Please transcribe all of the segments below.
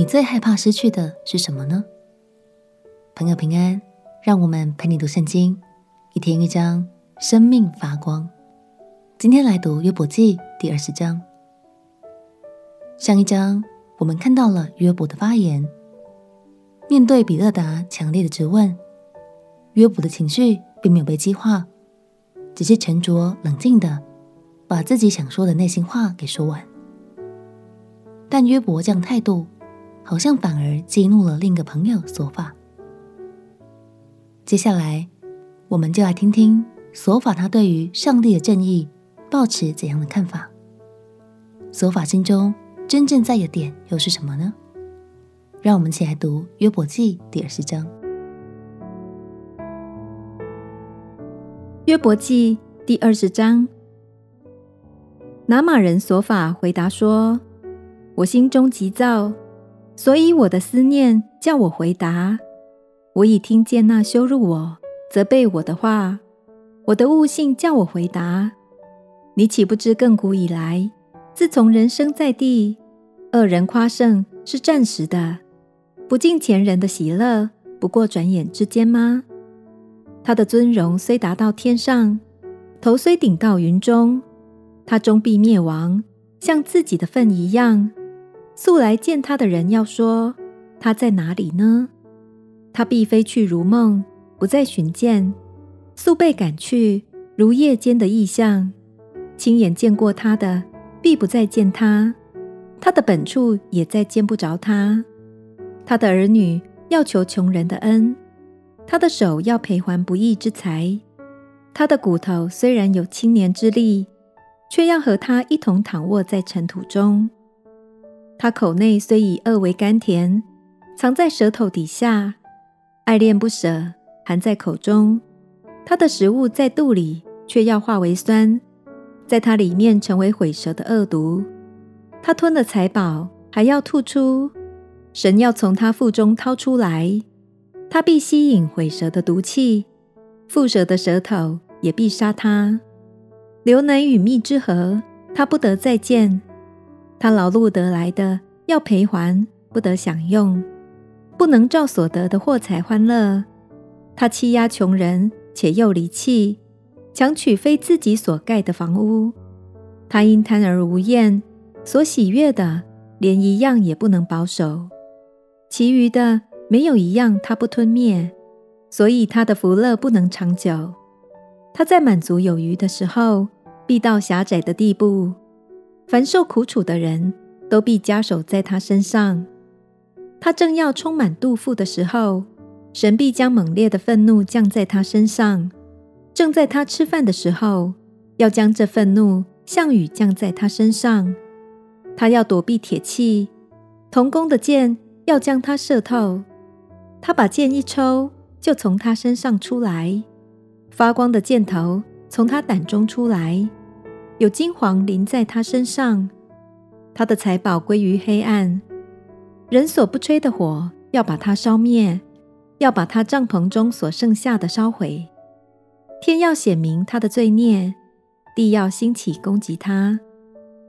你最害怕失去的是什么呢？朋友平安，让我们陪你读圣经，一天一章，生命发光。今天来读约伯记第二十章。上一章我们看到了约伯的发言，面对比勒达强烈的质问，约伯的情绪并没有被激化，只是沉着冷静的把自己想说的内心话给说完。但约伯这样态度，好像反而激怒了另一个朋友索法。接下来，我们就来听听索法他对于上帝的正义抱持怎样的看法。索法心中真正在意的点又是什么呢？让我们一起来读约伯记第二十章。约伯记第二十章，拿玛人索法回答说。我心中急躁，所以我的思念叫我回答。我已听见那羞辱我、责备我的话，我的悟性叫我回答。你岂不知亘古以来，自从人生在地，恶人夸胜是暂时的，不敬前人的喜乐不过转眼之间吗？他的尊荣虽达到天上，头虽顶到云中，他终必灭亡，像自己的粪一样。素来见他的人要说：“他在哪里呢？”他必飞去如梦，不再寻见；素被赶去，如夜间的异象。亲眼见过他的，必不再见他；他的本处也再见不着他。他的儿女要求穷人的恩，他的手要赔还不义之财。他的骨头虽然有青年之力，却要和他一同躺卧在尘土中。他口内虽以恶为甘甜，藏在舌头底下，爱恋不舍，含在口中。他的食物在肚里，却要化为酸，在他里面成为毁舌的恶毒。他吞了财宝，还要吐出，神要从他腹中掏出来。他必吸引毁舌的毒气，腹舌的舌头也必杀他。流奶与蜜之河，他不得再见。他劳碌得来的要赔还，不得享用，不能照所得的获财欢乐。他欺压穷人，且又离弃，强取非自己所盖的房屋。他因贪而无厌，所喜悦的连一样也不能保守，其余的没有一样他不吞灭，所以他的福乐不能长久。他在满足有余的时候，必到狭窄的地步。凡受苦楚的人都必加手在他身上。他正要充满肚腹的时候，神必将猛烈的愤怒降在他身上。正在他吃饭的时候，要将这愤怒像雨降在他身上。他要躲避铁器，铜弓的箭要将他射透。他把箭一抽，就从他身上出来，发光的箭头从他胆中出来。有金黄淋在他身上，他的财宝归于黑暗。人所不吹的火要把他烧灭，要把他帐篷中所剩下的烧毁。天要显明他的罪孽，地要兴起攻击他。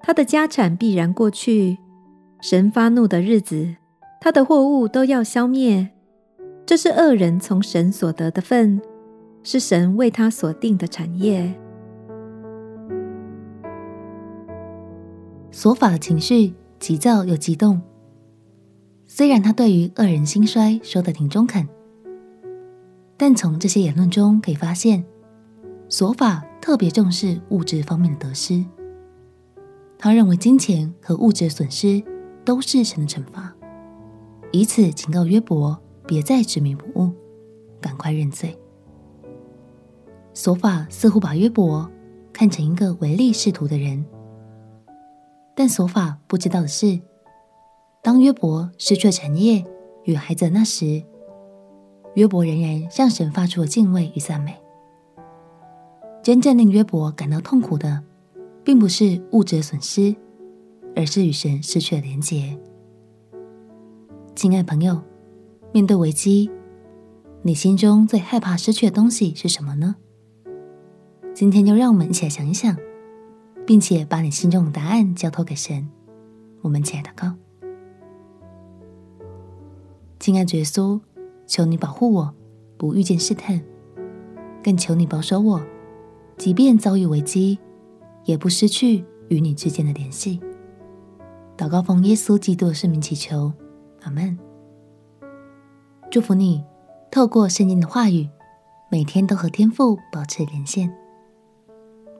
他的家产必然过去。神发怒的日子，他的货物都要消灭。这是恶人从神所得的份，是神为他所定的产业。索法的情绪急躁又激动。虽然他对于恶人兴衰说的挺中肯，但从这些言论中可以发现，索法特别重视物质方面的得失。他认为金钱和物质的损失都是神的惩罚，以此警告约伯别再执迷不悟，赶快认罪。索法似乎把约伯看成一个唯利是图的人。但索法不知道的是，当约伯失去了产业与孩子那时，约伯仍然向神发出了敬畏与赞美。真正令约伯感到痛苦的，并不是物质的损失，而是与神失去了连结。亲爱朋友，面对危机，你心中最害怕失去的东西是什么呢？今天就让我们一起来想一想。并且把你心中的答案交托给神。我们亲爱的告，亲爱耶稣，求你保护我，不遇见试探，更求你保守我，即便遭遇危机，也不失去与你之间的联系。祷告奉耶稣基督的圣名祈求，阿门。祝福你，透过圣经的话语，每天都和天父保持连线，